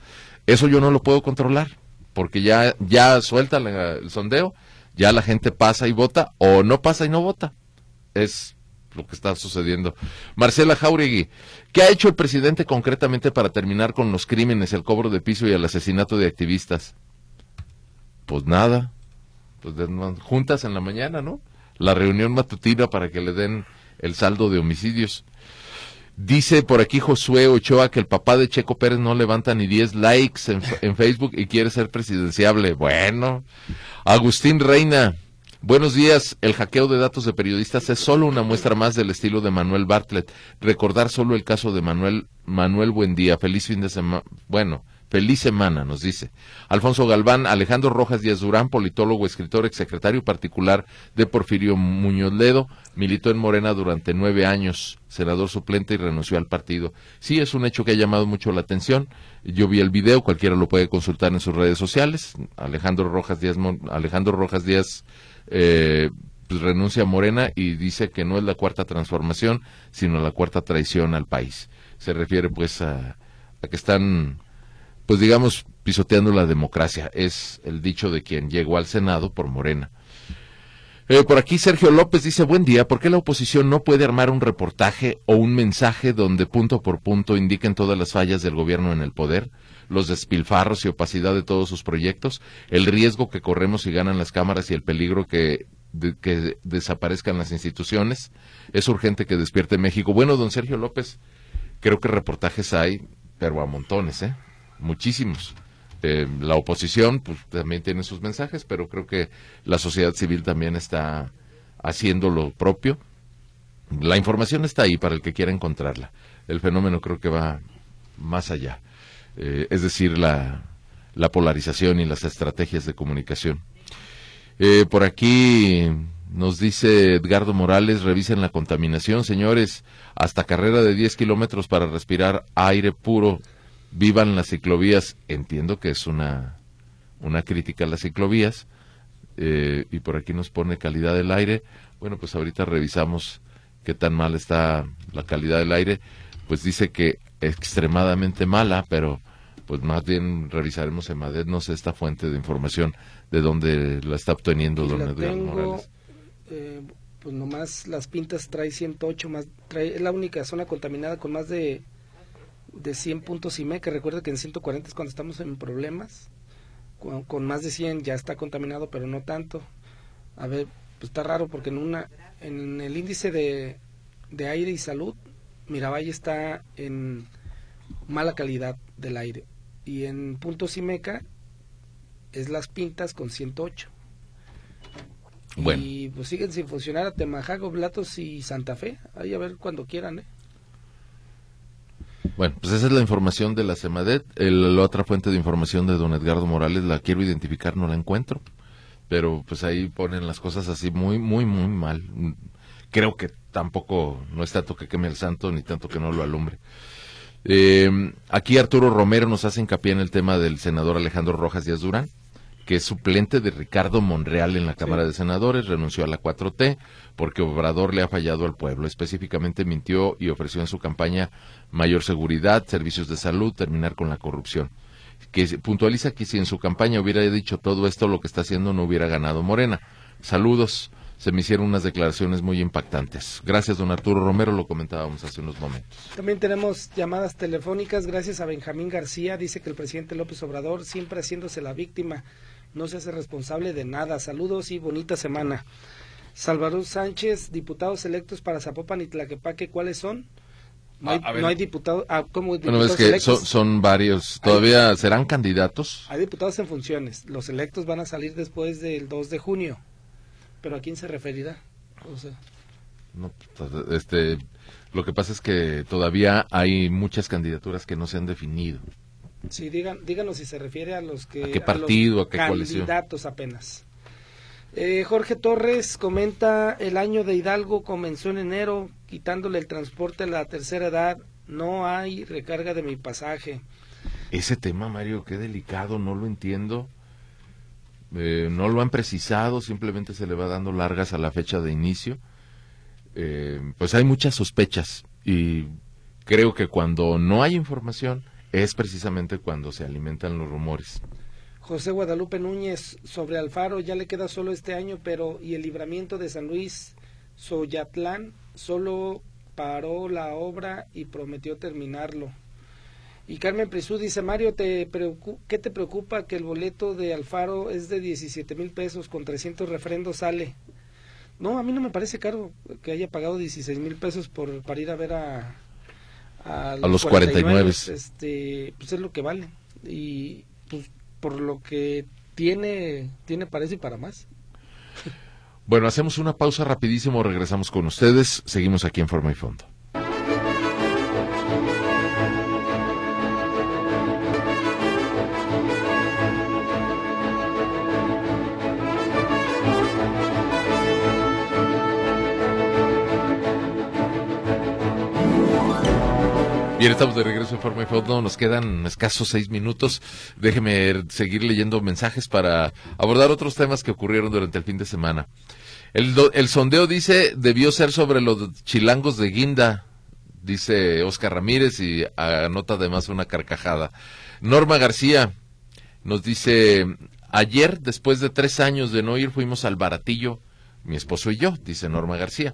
Eso yo no lo puedo controlar, porque ya, ya suelta el sondeo, ya la gente pasa y vota o no pasa y no vota. Es lo que está sucediendo. Marcela Jauregui, ¿qué ha hecho el presidente concretamente para terminar con los crímenes, el cobro de piso y el asesinato de activistas? Pues nada, pues juntas en la mañana, ¿no? La reunión matutina para que le den el saldo de homicidios. Dice por aquí Josué Ochoa que el papá de Checo Pérez no levanta ni 10 likes en, en Facebook y quiere ser presidenciable. Bueno, Agustín Reina, Buenos días. El hackeo de datos de periodistas es solo una muestra más del estilo de Manuel Bartlett. Recordar solo el caso de Manuel Manuel Buendía. Feliz fin de semana. Bueno, feliz semana, nos dice. Alfonso Galván, Alejandro Rojas Díaz Durán, politólogo, escritor, exsecretario particular de Porfirio Muñoz Ledo, militó en Morena durante nueve años, senador suplente y renunció al partido. Sí, es un hecho que ha llamado mucho la atención. Yo vi el video, cualquiera lo puede consultar en sus redes sociales. Alejandro Rojas Díaz, Alejandro Rojas Díaz eh, pues renuncia a Morena y dice que no es la cuarta transformación, sino la cuarta traición al país. Se refiere pues a, que están, pues digamos, pisoteando la democracia. Es el dicho de quien llegó al Senado por Morena. Eh, por aquí Sergio López dice, buen día, ¿por qué la oposición no puede armar un reportaje o un mensaje donde punto por punto indiquen todas las fallas del gobierno en el poder? los despilfarros y opacidad de todos sus proyectos, el riesgo que corremos si ganan las cámaras y el peligro que, que desaparezcan las instituciones. Es urgente que despierte México. Bueno, don Sergio López, creo que reportajes hay, pero a montones, ¿eh? Muchísimos. Eh, la oposición pues, también tiene sus mensajes, pero creo que la sociedad civil también está haciendo lo propio. La información está ahí para el que quiera encontrarla. El fenómeno creo que va más allá. Eh, es decir, la, la, polarización y las estrategias de comunicación. Eh, por aquí nos dice Edgardo Morales, revisen la contaminación, señores, hasta carrera de 10 kilómetros para respirar aire puro, vivan las ciclovías. Entiendo que es una, una crítica a las ciclovías, eh, y por aquí nos pone calidad del aire. Bueno, pues ahorita revisamos qué tan mal está la calidad del aire. Pues dice que extremadamente mala, pero pues más bien revisaremos en Madrid, no sé esta fuente de información de dónde la está obteniendo don Edgar Morales. Eh, pues nomás las pintas trae 108, más, trae, es la única zona contaminada con más de, de 100 puntos y me, que recuerda que en 140 es cuando estamos en problemas, con, más de 100 ya está contaminado, pero no tanto. A ver, pues está raro porque en una en el índice de, de aire y salud, Miravalle está en mala calidad del aire y en Punto Cimeca es Las Pintas con 108. Bueno. Y pues siguen sin funcionar a Temajago, Blatos y Santa Fe. Ahí a ver cuando quieran, ¿eh? Bueno, pues esa es la información de la CEMADET. la otra fuente de información de don Edgardo Morales la quiero identificar, no la encuentro. Pero pues ahí ponen las cosas así muy, muy, muy mal. Creo que tampoco, no es tanto que queme el santo ni tanto que no lo alumbre. Eh, aquí Arturo Romero nos hace hincapié en el tema del senador Alejandro Rojas Díaz Durán, que es suplente de Ricardo Monreal en la Cámara de Senadores, renunció a la 4T porque Obrador le ha fallado al pueblo. Específicamente mintió y ofreció en su campaña mayor seguridad, servicios de salud, terminar con la corrupción. Que puntualiza que si en su campaña hubiera dicho todo esto, lo que está haciendo no hubiera ganado Morena. Saludos se me hicieron unas declaraciones muy impactantes. Gracias, don Arturo Romero, lo comentábamos hace unos momentos. También tenemos llamadas telefónicas, gracias a Benjamín García, dice que el presidente López Obrador, siempre haciéndose la víctima, no se hace responsable de nada. Saludos y bonita semana. Salvador Sánchez, diputados electos para Zapopan y Tlaquepaque, ¿cuáles son? No hay, no hay diputados. Ah, ¿cómo bueno, es que son, varios. ¿Todavía serán candidatos? Hay diputados en funciones. Los electos van a salir después del 2 de junio. ¿Pero a quién se referirá? no, pues, este, lo que pasa es que todavía hay muchas candidaturas que no se han definido. Sí, digan, díganos si se refiere a los que... ¿A qué partido, a, qué candidatos apenas. Eh, Jorge Torres comenta, el año de Hidalgo comenzó en enero, quitándole el transporte a la tercera edad, no hay recarga de mi pasaje. Ese tema, Mario, qué delicado, no lo entiendo Eh, no lo han precisado, simplemente se le va dando largas a la fecha de inicio. Eh, pues hay muchas sospechas y creo que cuando no hay información es precisamente cuando se alimentan los rumores. José Guadalupe Núñez, sobre Alfaro ya le queda solo este año, pero ¿y el libramiento de San Luis Soyatlán? Solo paró la obra y prometió terminarlo. Y Carmen Prisú dice, Mario, ¿te ¿qué te preocupa que el boleto de Alfaro es de 17 mil pesos con 300 refrendos sale? No, a mí no me parece caro que haya pagado 16 mil pesos por, para ir a ver a... A, los, 49. Este, pues es lo que vale. Y pues por lo que tiene, tiene parece y para más. Bueno, hacemos una pausa rapidísimo, regresamos con ustedes, seguimos aquí en Forma y Fondo. Bien, estamos de regreso en Forma y Fondo. Nos quedan escasos seis minutos. Déjeme seguir leyendo mensajes para abordar otros temas que ocurrieron durante el fin de semana. El, el sondeo dice debió ser sobre los chilangos de Guinda, dice Oscar Ramírez y anota además una carcajada. Norma García nos dice ayer, después de tres años de no ir, fuimos al baratillo, mi esposo y yo, dice Norma García.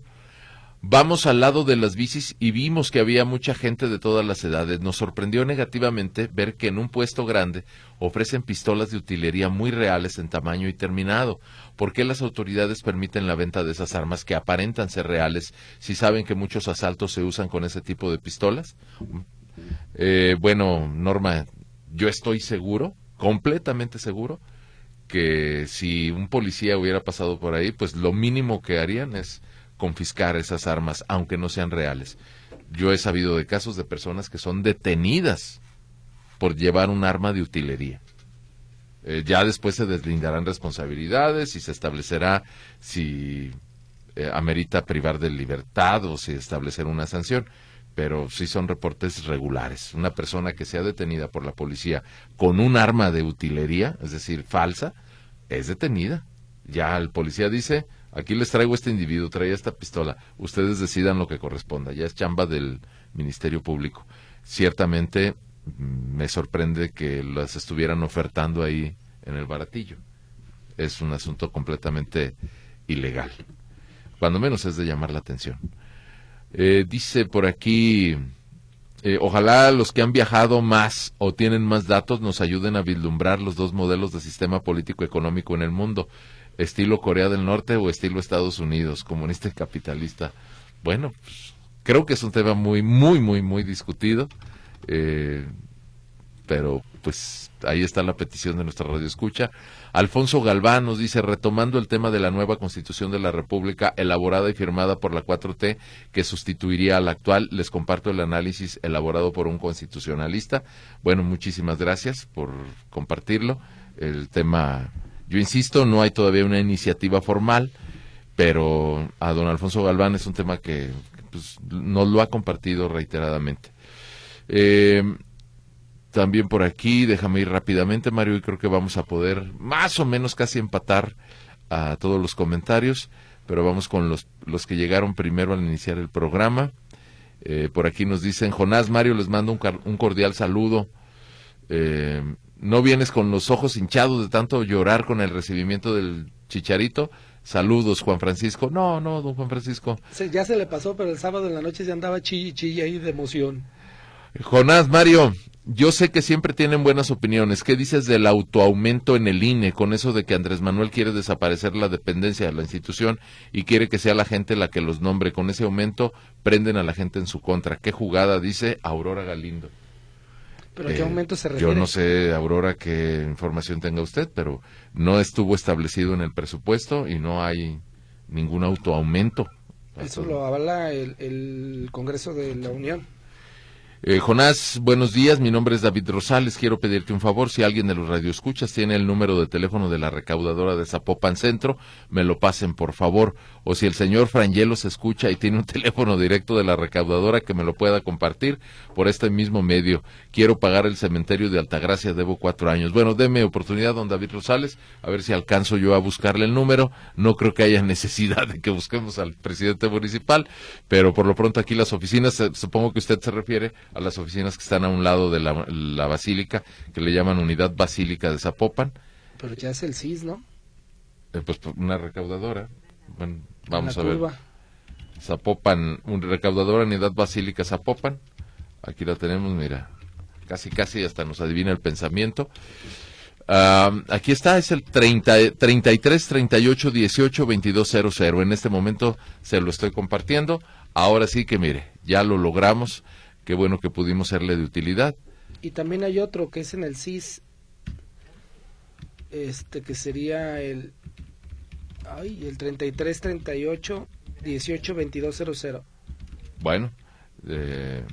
Vamos al lado de las bicis y vimos que había mucha gente de todas las edades. Nos sorprendió negativamente ver que en un puesto grande ofrecen pistolas de utilería muy reales en tamaño y terminado. ¿Por qué las autoridades permiten la venta de esas armas que aparentan ser reales si saben que muchos asaltos se usan con ese tipo de pistolas? Eh, bueno, Norma, yo estoy seguro, completamente seguro, que si un policía hubiera pasado por ahí, pues lo mínimo que harían es confiscar esas armas, aunque no sean reales. Yo he sabido de casos de personas que son detenidas por llevar un arma de utilería. Eh, ya después se deslindarán responsabilidades y se establecerá si eh, amerita privar de libertad o si establecer una sanción. Pero sí son reportes regulares. Una persona que sea detenida por la policía con un arma de utilería, es decir, falsa, es detenida. Ya el policía dice, Aquí les traigo este individuo, traía esta pistola. Ustedes decidan lo que corresponda. Ya es chamba del Ministerio Público. Ciertamente mm, me sorprende que las estuvieran ofertando ahí en el baratillo. Es un asunto completamente ilegal. Cuando menos es de llamar la atención. Eh, dice por aquí, eh, ojalá los que han viajado más o tienen más datos nos ayuden a vislumbrar los dos modelos de sistema político económico en el mundo estilo Corea del Norte o estilo Estados Unidos, comunista y capitalista. Bueno, pues, creo que es un tema muy, muy, muy, muy discutido. Eh, pero pues ahí está la petición de nuestra radio escucha. Alfonso Galván nos dice, retomando el tema de la nueva constitución de la República, elaborada y firmada por la 4T, que sustituiría a la actual, les comparto el análisis elaborado por un constitucionalista. Bueno, muchísimas gracias por compartirlo. El tema yo insisto, no hay todavía una iniciativa formal, pero a don Alfonso Galván es un tema que pues, nos lo ha compartido reiteradamente. Eh, también por aquí, déjame ir rápidamente, Mario, y creo que vamos a poder más o menos casi empatar a todos los comentarios, pero vamos con los, los que llegaron primero al iniciar el programa. Eh, por aquí nos dicen, Jonás Mario, les mando un, cordial saludo. Eh, no vienes con los ojos hinchados de tanto llorar con el recibimiento del chicharito. Saludos, Juan Francisco. No, no, don Juan Francisco. ya se le pasó, pero el sábado en la noche ya andaba chille, chille ahí de emoción. Jonás, Mario, yo sé que siempre tienen buenas opiniones. ¿Qué dices del autoaumento en el INE con eso de que Andrés Manuel quiere desaparecer la dependencia de la institución y quiere que sea la gente la que los nombre? Con ese aumento prenden a la gente en su contra. ¿Qué jugada? Dice Aurora Galindo. ¿Pero a qué aumento se refiere? Yo no sé, Aurora, qué información tenga usted, pero no estuvo establecido en el presupuesto y no hay ningún autoaumento. Eso lo avala el, Congreso de la Unión. Eh, Jonás, buenos días. Mi nombre es David Rosales. Quiero pedirte un favor. Si alguien de los radioescuchas tiene el número de teléfono de la recaudadora de Zapopan Centro, me lo pasen, por favor. O si el señor Frangelo se escucha y tiene un [LAUGHS] teléfono directo de la recaudadora, que me lo pueda compartir por este mismo medio. Quiero pagar el cementerio de Altagracia. Debo cuatro años. Bueno, deme oportunidad, don David Rosales, a ver si alcanzo yo a buscarle el número. No creo que haya [LAUGHS] necesidad de que busquemos al presidente municipal, pero por lo pronto aquí las oficinas, eh, supongo que usted se refiere a las oficinas que están a un lado de la, basílica, que le llaman Unidad Basílica de Zapopan. Pero ya es el CIS, ¿no? Eh, pues una recaudadora. Bueno, vamos a ver. Zapopan, un recaudadora, Unidad Basílica Zapopan. Aquí la tenemos, mira. Casi, casi hasta nos adivina el pensamiento. aquí está, es el 30, 33 38 18 22 00. En este momento se lo estoy compartiendo. Ahora sí que mire, ya lo logramos. Qué bueno que pudimos serle de utilidad. Y también hay otro que es en el CIS, este que sería el, ay, el 33 38 18 22 00. Bueno, eh,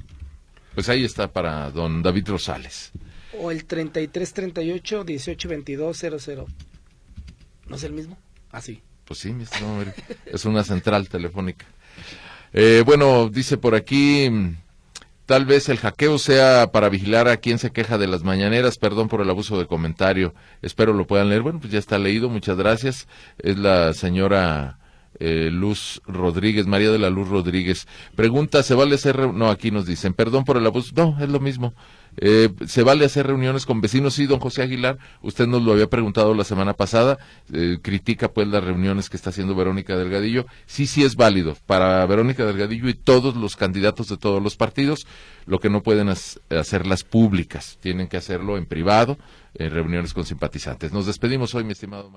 pues ahí está para don David Rosales. O el 33 38 18 22 00. ¿No es el mismo? Así. Ah, pues sí, es una central telefónica. Eh, bueno, dice por aquí Tal vez el hackeo sea para vigilar a quien se queja de las mañaneras. Perdón por el abuso de comentario. Espero lo puedan leer. Bueno, pues ya está leído. Muchas gracias. Es la señora eh, Luz Rodríguez, María de la Luz Rodríguez. Pregunta, ¿se vale hacer... No, aquí nos dicen, perdón por el abuso. No, es lo mismo. Eh, ¿Se vale hacer reuniones con vecinos? Sí, don José Aguilar, usted nos lo había preguntado la semana pasada, eh, critica pues las reuniones que está haciendo Verónica Delgadillo. Sí, sí es válido para Verónica Delgadillo y todos los candidatos de todos los partidos, lo que no pueden hacerlas públicas, tienen que hacerlo en privado, en reuniones con simpatizantes. Nos despedimos hoy, mi estimado.